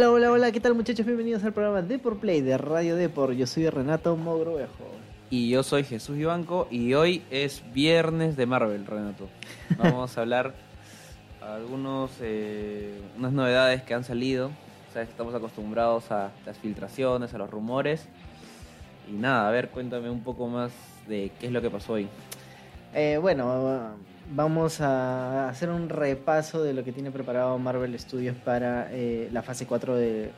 Hola, hola, hola, ¿qué tal muchachos? Bienvenidos al programa Depor Play de Radio Depor. Yo soy Renato Mogrovejo. Y yo soy Jesús Ibanco y hoy es viernes de Marvel, Renato. Vamos a hablar algunos eh, unas novedades que han salido. Sabes que estamos acostumbrados a las filtraciones, a los rumores. Y nada, a ver, cuéntame un poco más de qué es lo que pasó hoy. Eh, bueno, vamos a hacer un repaso de lo que tiene preparado Marvel Studios para eh, la fase 4 de,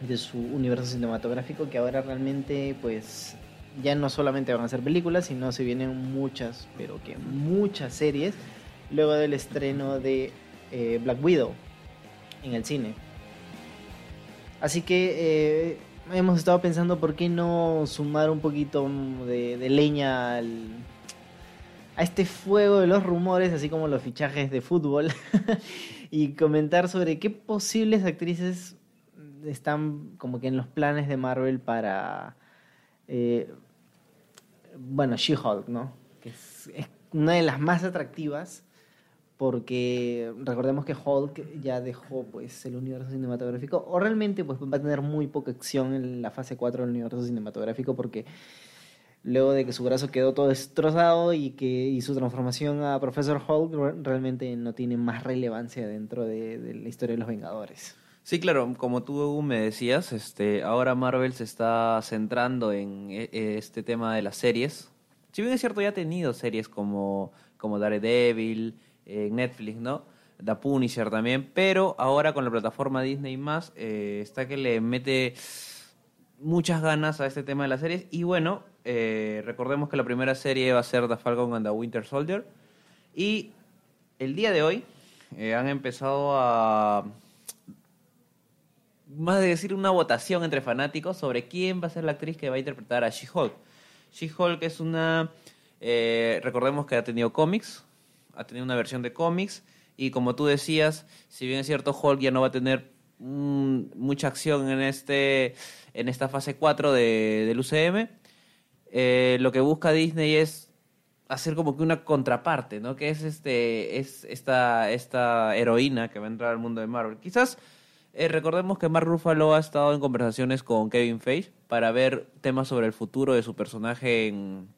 de su universo cinematográfico, que ahora realmente pues ya no solamente van a ser películas, sino se vienen muchas, pero que muchas series, luego del estreno de eh, Black Widow en el cine. Así que eh, hemos estado pensando por qué no sumar un poquito de, de leña al, a este fuego de los rumores, así como los fichajes de fútbol, y comentar sobre qué posibles actrices están como que en los planes de Marvel para, eh, bueno, She-Hulk, ¿no? Que es, una de las más atractivas porque recordemos que Hulk ya dejó pues el universo cinematográfico o realmente pues va a tener muy poca acción en la fase 4 del universo cinematográfico porque luego de que su brazo quedó todo destrozado y que y su transformación a Professor Hulk realmente no tiene más relevancia dentro de, la historia de los Vengadores. Sí, claro, como tú me decías, este, ahora Marvel se está centrando en e- este tema de las series. Si bien es cierto, ya ha tenido series como, como Daredevil, en Netflix, ¿no? The Punisher también, pero ahora con la plataforma Disney más eh, está que le mete muchas ganas a este tema de las series y bueno, eh, recordemos que la primera serie va a ser The Falcon and the Winter Soldier y el día de hoy eh, han empezado a más de decir una votación entre fanáticos sobre quién va a ser la actriz que va a interpretar a She-Hulk. She-Hulk es una, eh, recordemos que ha tenido cómics, ha tenido una versión de cómics y como tú decías, si bien es cierto Hulk ya no va a tener mm, mucha acción en este en esta fase 4 de, del UCM, eh, lo que busca Disney es hacer como que una contraparte, ¿no? Que es este es esta esta heroína que va a entrar al mundo de Marvel. Quizás eh, recordemos que Mark Ruffalo ha estado en conversaciones con Kevin Feige para ver temas sobre el futuro de su personaje en,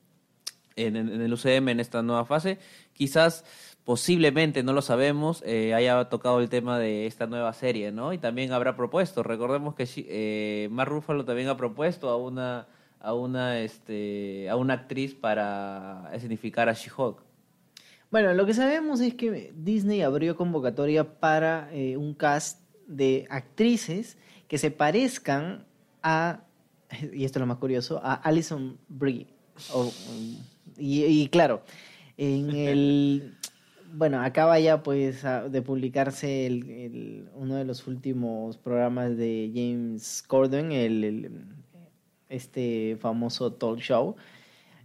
en, el UCM en esta nueva fase. Quizás, posiblemente, no lo sabemos, eh, haya tocado el tema de esta nueva serie, ¿no? Y también habrá propuesto. Recordemos que eh, Mark Ruffalo también ha propuesto a una a una este a una actriz para significar a She-Hulk. Bueno, lo que sabemos es que Disney abrió convocatoria para eh, un cast de actrices que se parezcan a, y esto es lo más curioso, a Alison Brie. O, y, y, claro, en el... Bueno, acaba ya pues de publicarse el, el, uno de los últimos programas de James Corden, el, el este famoso talk show,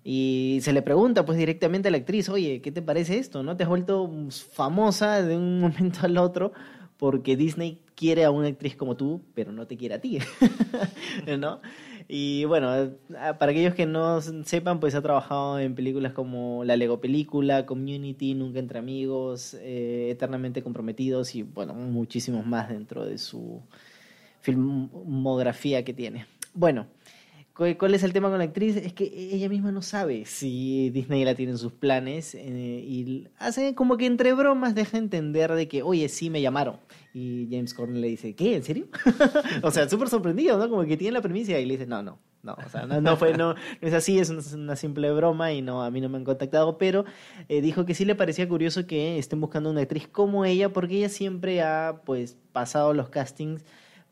y se le pregunta pues directamente a la actriz, oye, ¿qué te parece esto? ¿No te has vuelto famosa de un momento al otro porque Disney quiere a una actriz como tú, pero no te quiere a ti, ¿no? Y bueno, para aquellos que no sepan, pues ha trabajado en películas como La Lego Película, Community, Nunca Entre Amigos, eh, Eternamente Comprometidos y bueno, muchísimos más dentro de su filmografía que tiene. Bueno, ¿Cuál es el tema con la actriz? Es que ella misma no sabe si Disney la tiene en sus planes eh, y hace como que entre bromas deja entender de que, oye, sí me llamaron. Y James Corden le dice, ¿qué? ¿En serio? o sea, súper sorprendido, ¿no? Como que tiene la premisa y le dice, no, no, no, o sea, no, fue, no, no, es así, es una, una, simple broma y no, a mí no me han contactado, pero eh, dijo que sí le parecía curioso que estén buscando una actriz como ella porque ella siempre ha, pues, pasado los castings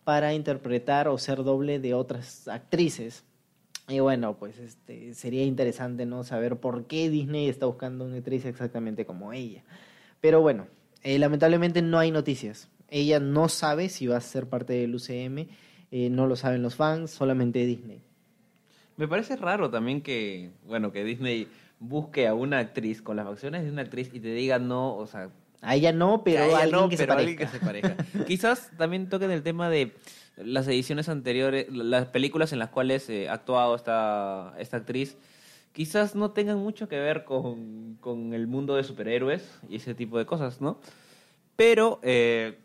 para interpretar o ser doble de otras actrices. Y bueno, pues este sería interesante no saber por qué Disney está buscando una actriz exactamente como ella. Pero bueno, eh, lamentablemente no hay noticias. Ella no sabe si va a ser parte del UCM, eh, no lo saben los fans, solamente Disney. Me parece raro también que, bueno, que Disney busque a una actriz con las facciones de una actriz y te diga no, o sea, a ella no, pero a, alguien, no, que pero se alguien que se pareja. Quizás también toquen el tema de las ediciones anteriores, las películas en las cuales eh, ha actuado esta, esta actriz, quizás no tengan mucho que ver con, con, el mundo de superhéroes y ese tipo de cosas, ¿no? Pero eh,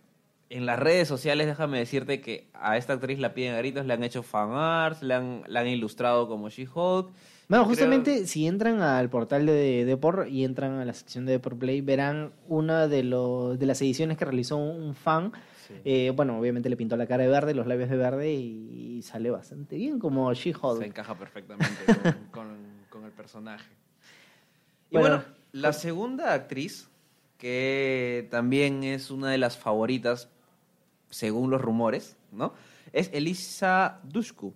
en las redes sociales, déjame decirte que a esta actriz la piden a gritos, le han hecho fan arts, le han, la han ilustrado como She-Hulk. Bueno, Creo- justamente si entran al portal de Depor y entran a la sección de Depor Play, verán una de, los, de las ediciones que realizó un fan. Sí. Eh, bueno, obviamente le pintó la cara de verde, los labios de verde y, sale bastante bien como She-Hulk. Se encaja perfectamente con, con- con el personaje. Y Bueno, bueno, la segunda actriz, que también es una de las favoritas, según los rumores, ¿no? Es Elisa Dushku.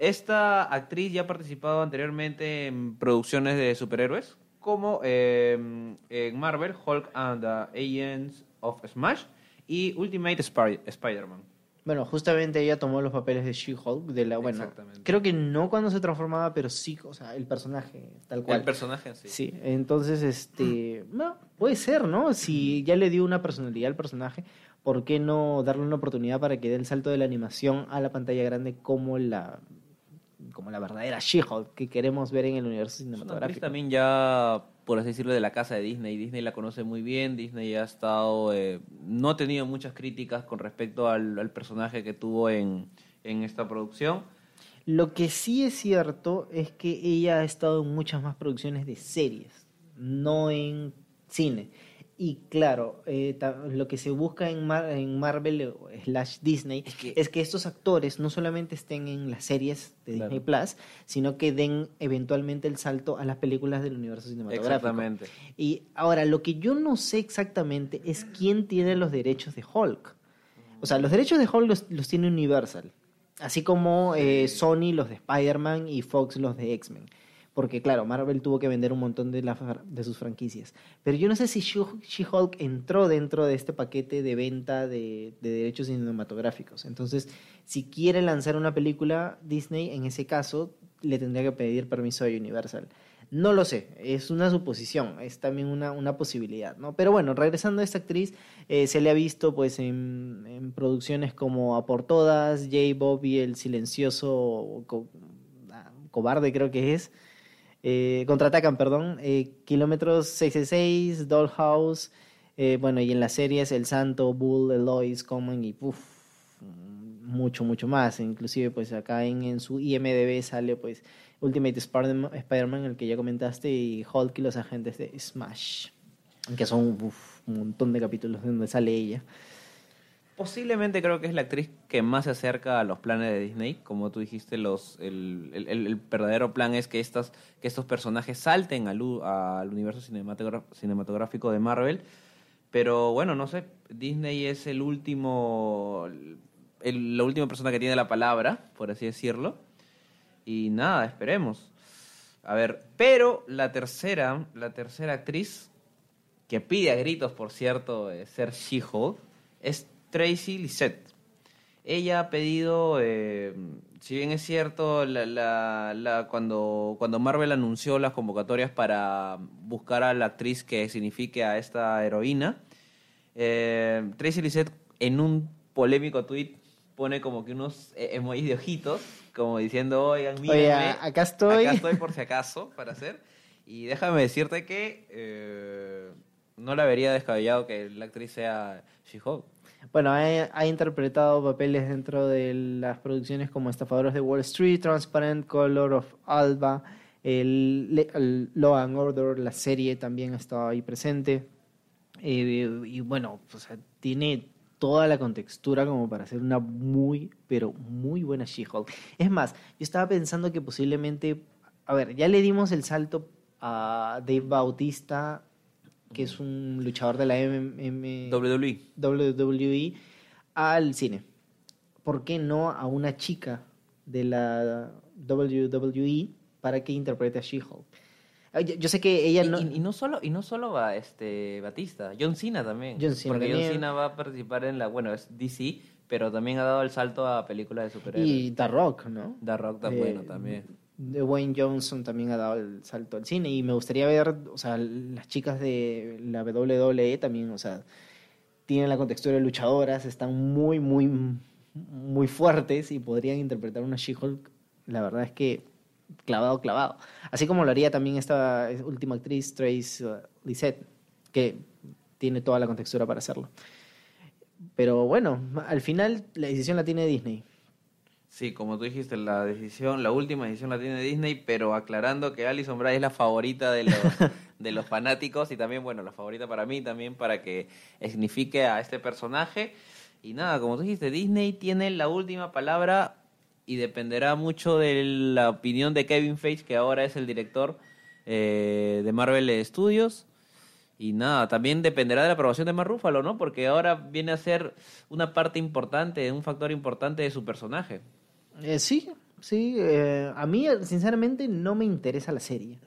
Esta actriz ya ha participado anteriormente en producciones de superhéroes, como eh, en Marvel, Hulk and the Agents of Smash y Ultimate Spy- Spider-Man. Bueno, justamente ella tomó los papeles de She-Hulk, de la, bueno, creo que no cuando se transformaba, pero sí, o sea, el personaje, tal cual. El personaje sí. Sí, entonces, este, no, puede ser, ¿no? Si ya le dio una personalidad al personaje, ¿por qué no darle una oportunidad para que dé el salto de la animación a la pantalla grande como la, como la verdadera She-Hulk que queremos ver en el universo Es cinematográfico? también ya, por así decirlo, de la casa de Disney. Disney la conoce muy bien. Disney ha estado, eh, no ha tenido muchas críticas con respecto al, al personaje que tuvo en, en esta producción. Lo que sí es cierto es que ella ha estado en muchas más producciones de series, no en cine. Y claro, eh, lo que se busca en, Mar- en Marvel slash Disney Es que- es que estos actores no solamente estén en las series de Claro. Disney Plus, sino que den eventualmente el salto a las películas del universo cinematográfico. Exactamente. Y ahora, lo que yo no sé exactamente es quién tiene los derechos de Hulk. O sea, los derechos de Hulk los, los tiene Universal. Así como eh. Sony los de Spider-Man y Fox los de X-Men. Porque claro, Marvel tuvo que vender un montón de, la sus franquicias. Pero yo no sé si She- She-Hulk entró dentro de este paquete de venta de, de derechos cinematográficos. Entonces, si quiere lanzar una película Disney, en ese caso, le tendría que pedir permiso a Universal. No lo sé, es una suposición, es también una, posibilidad, ¿no? Pero bueno, regresando a esta actriz, eh, se le ha visto pues en, producciones como A por Todas, J-Bob y El Silencioso ah, Cobarde creo que es, eh, Contraatacan, perdón, eh, Kilómetros 666, Dollhouse, eh, bueno, y en las series El Santo, Bull, Eloise, Common y puff, mucho, mucho más. Inclusive, pues acá en, su IMDB sale, pues, Ultimate Spider-Man, Spider-Man, el que ya comentaste, y Hulk y los agentes de Smash. Que son uf, un montón de capítulos donde sale ella. Posiblemente creo que es la actriz que más se acerca a los planes de Disney. Como tú dijiste, los, el, el- el- verdadero plan es que, estas, que estos personajes salten al, al universo cinematográfico de Marvel. Pero bueno, no sé, Disney es el último, la última persona que tiene la palabra, por así decirlo. Y nada, esperemos. A ver, pero la tercera, la tercera actriz, que pide a gritos, por cierto, ser She-Hulk, es Tracy Lisette. Ella ha pedido, eh, si bien es cierto, la, la- la- cuando, cuando Marvel anunció las convocatorias para buscar a la actriz que signifique a esta heroína, eh, Tracy Lisette en un polémico tweet pone como que unos eh, emojis de ojitos, como diciendo, oigan, mírenme, acá estoy. acá estoy por si acaso, para hacer. Y déjame decirte que eh, no la vería descabellado que la actriz sea She-Hulk. Bueno, ha, interpretado papeles dentro de las producciones como Estafadores de Wall Street, Transparent, Color of Alba, el, Law and Order, la serie también ha estado ahí presente. Eh, y bueno, o tiene toda la contextura como para ser una muy, pero muy buena She-Hulk. Es más, yo estaba pensando que posiblemente, a ver, ya le dimos el salto a Dave Bautista, que es un luchador de la MM, WWE. WWE al cine. ¿Por qué no a una chica de la WWE para que interprete a She-Hulk? Yo, yo sé que ella Y, no... y- y no solo y no solo va este Batista, John Cena también. John Cena porque también. John Cena va a participar en la, bueno, es DC, pero también ha dado el salto a películas de superhéroes. Y The Rock, ¿no? The Rock está Eh, bueno también. Dwayne Johnson también ha dado el salto al cine y me gustaría ver, o sea, las chicas de la WWE también, o sea, tienen la contextura de luchadoras, están muy, muy, muy fuertes y podrían interpretar una She-Hulk, la verdad es que clavado, clavado. Así como lo haría también esta última actriz, Trace uh, que tiene toda la contextura para hacerlo. Pero bueno, al final la decisión la tiene Disney. Sí, como tú dijiste, la decisión, la última decisión la tiene Disney, pero aclarando que Alison Bray es la favorita de los, de los fanáticos y también, bueno, la favorita para mí también para que signifique a este personaje. Y nada, como tú dijiste, Disney tiene la última palabra y dependerá mucho de la opinión de Kevin Feige, que ahora es el director eh, de Marvel Studios. Y nada, también dependerá de la aprobación de Mark Ruffalo, ¿no? Porque ahora viene a ser una parte importante, un factor importante de su personaje. Eh, sí, sí. eh, a mí, sinceramente, no me interesa la serie.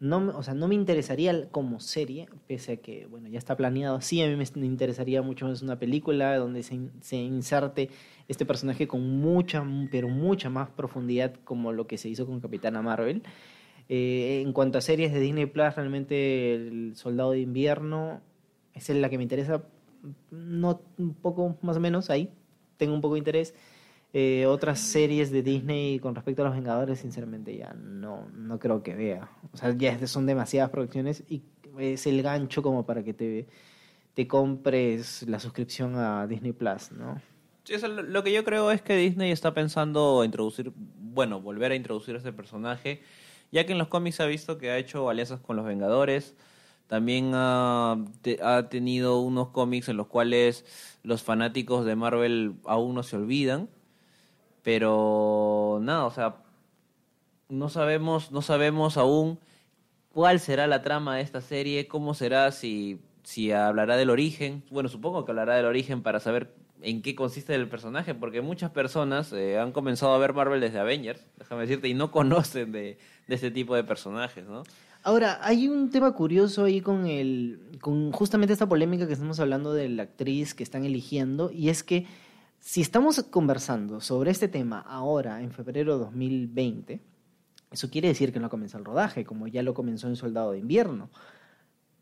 No, o sea, no me interesaría como serie, pese a que, bueno, ya está planeado. Sí, a mí me interesaría mucho más una película donde se, se inserte este personaje con mucha, pero mucha más profundidad como lo que se hizo con Capitana Marvel. Eh, en cuanto a series de Disney Plus, realmente El Soldado de Invierno es la que me interesa, no un poco más o menos ahí, tengo un poco de interés. Eh, otras series de Disney con respecto a los Vengadores, sinceramente ya no, no creo que vea. O sea, ya son demasiadas producciones y es el gancho como para que te, te compres la suscripción a Disney Plus, ¿no? Sí, eso, lo, lo que yo creo es que Disney está pensando introducir, bueno, volver a introducir a este personaje, ya que en los cómics ha visto que ha hecho alianzas con los Vengadores, también ha, te- ha tenido unos cómics en los cuales los fanáticos de Marvel aún no se olvidan, pero nada, o sea, no sabemos, no sabemos aún cuál será la trama de esta serie, cómo será, si, si hablará del origen. Bueno, supongo que hablará del origen para saber en qué consiste el personaje, porque muchas personas eh, han comenzado a ver Marvel desde Avengers, déjame decirte, y no conocen de, de este tipo de personajes, ¿no? Ahora, hay un tema curioso ahí con el con justamente esta polémica que estamos hablando de la actriz que están eligiendo y es que si estamos conversando sobre este tema ahora en febrero de 2020, eso quiere decir que no comenzó el rodaje, como ya lo comenzó en Soldado de Invierno.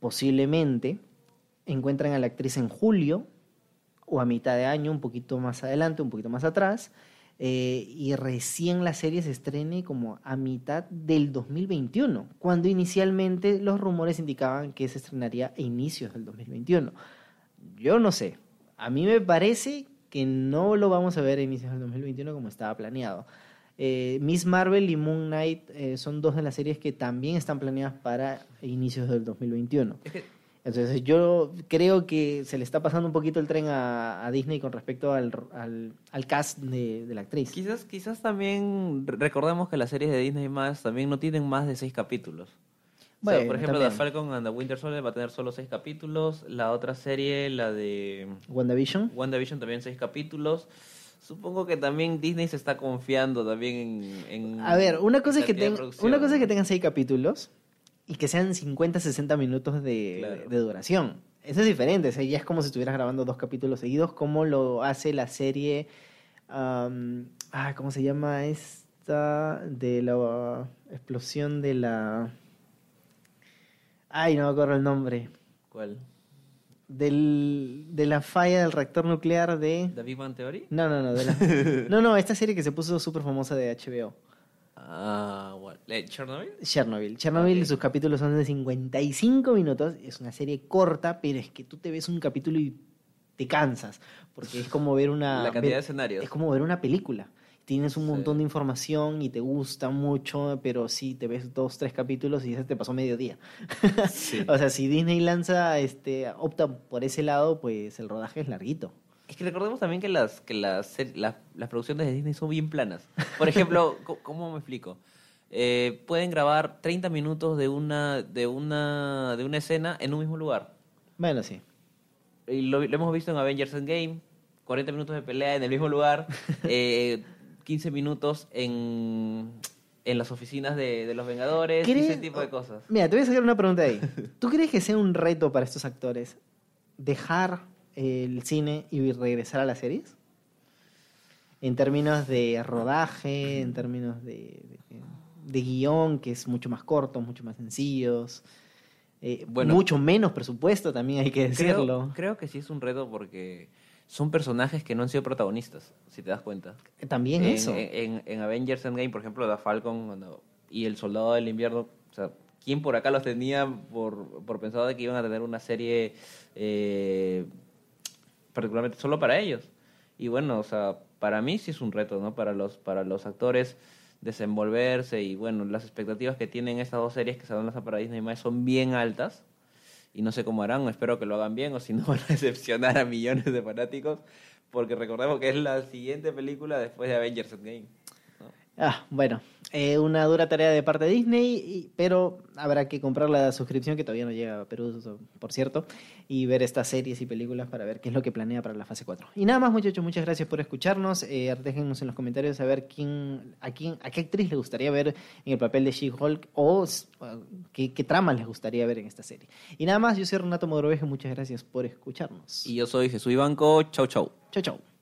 Posiblemente encuentran a la actriz en julio o a mitad de año, un poquito más adelante, un poquito más atrás, eh, y recién la serie se estrene como a mitad del 2021, cuando inicialmente los rumores indicaban que se estrenaría a inicios del 2021. Yo no sé, a mí me parece que no lo vamos a ver a inicios del 2021 como estaba planeado. Eh, Miss Marvel y Moon Knight eh, son dos de las series que también están planeadas para inicios del 2021. Es que Entonces yo creo que se le está pasando un poquito el tren a, a Disney con respecto al, al, al cast de, de la actriz. quizás, quizás también re- recordemos que las series de Disney más también no tienen más de seis capítulos. O sea, Bueno, por ejemplo, también. The Falcon and the Winter Soldier va a tener solo seis capítulos. La otra serie, la de WandaVision. WandaVision, también seis capítulos. Supongo que también Disney se está confiando también en... en A ver, una cosa, es que ten- una cosa es que tengan seis capítulos y que sean 50, 60 minutos de, Claro. de duración. Eso es diferente, o sea, ya es como si estuvieras grabando dos capítulos seguidos, como lo hace la serie, ah, ¿cómo se llama esta? De la explosión de la... Ay, no me acuerdo el nombre. ¿Cuál? Del, de la falla del reactor nuclear de... ¿The Big Bang Theory? No, no, no, de la... No, no, esta serie que se puso súper famosa de HBO. Ah? ¿Eh, ¿Chernobyl? Chernobyl. Chernobyl, Ok. sus capítulos son de 55 minutos. Es una serie corta, pero es que tú te ves un capítulo y te cansas. Porque es como ver una. La cantidad de escenarios. Es como ver una película. Tienes un Sí. montón de información y te gusta mucho, pero sí te ves dos, tres capítulos y ya te pasó medio día. Sí. O sea, si Disney lanza, este, opta por ese lado, pues el rodaje es larguito. Es que recordemos también que las que las, las, las producciones de Disney son bien planas. Por ejemplo, ¿cómo me explico? Eh, pueden grabar 30 minutos de una, de, una, de una escena en un mismo lugar. Bueno, sí. Y lo, lo hemos visto en Avengers Endgame, 40 minutos de pelea en el mismo lugar, eh, 15 minutos en, en las oficinas de, de los Vengadores, y ¿Crees- ese tipo de cosas. Mira, te voy a sacar una pregunta ahí. ¿Tú crees que sea un reto para estos actores dejar el cine y regresar a las series? En términos de rodaje, en términos de, de, de guion, que es mucho más corto, mucho más sencillos. eh, Bueno. mucho menos presupuesto también hay que decirlo. Creo, creo que sí es un reto porque son personajes que no han sido protagonistas, si te das cuenta. También en, eso. En, en Avengers Endgame, por ejemplo, The Falcon cuando- y El Soldado del Invierno, o sea, ¿quién por acá los tenía por, por pensado de que iban a tener una serie eh, particularmente solo para ellos. Y bueno, o sea, para mí sí es un reto, ¿no? Para los, para los actores desenvolverse y bueno, las expectativas que tienen estas dos series que se van a lanzar para Disney más son bien altas y no sé cómo harán, espero que lo hagan bien o si no van a decepcionar a millones de fanáticos porque recordemos que es la siguiente película después de Avengers Endgame. Ah, bueno, eh, una dura tarea de parte de Disney, pero habrá que comprar la suscripción que todavía no llega a Perú, por cierto, y ver estas series y películas para ver qué es lo que planea para la fase 4. Y nada más, muchachos, muchas gracias por escucharnos. Eh, déjenos en los comentarios saber quién, a quién, a qué actriz les gustaría ver en el papel de She-Hulk o qué, qué trama les gustaría ver en esta serie. Y nada más, yo soy Renato Modrovejo, muchas gracias por escucharnos. Y yo soy Jesús Ibanco, chau chau. Chau chau.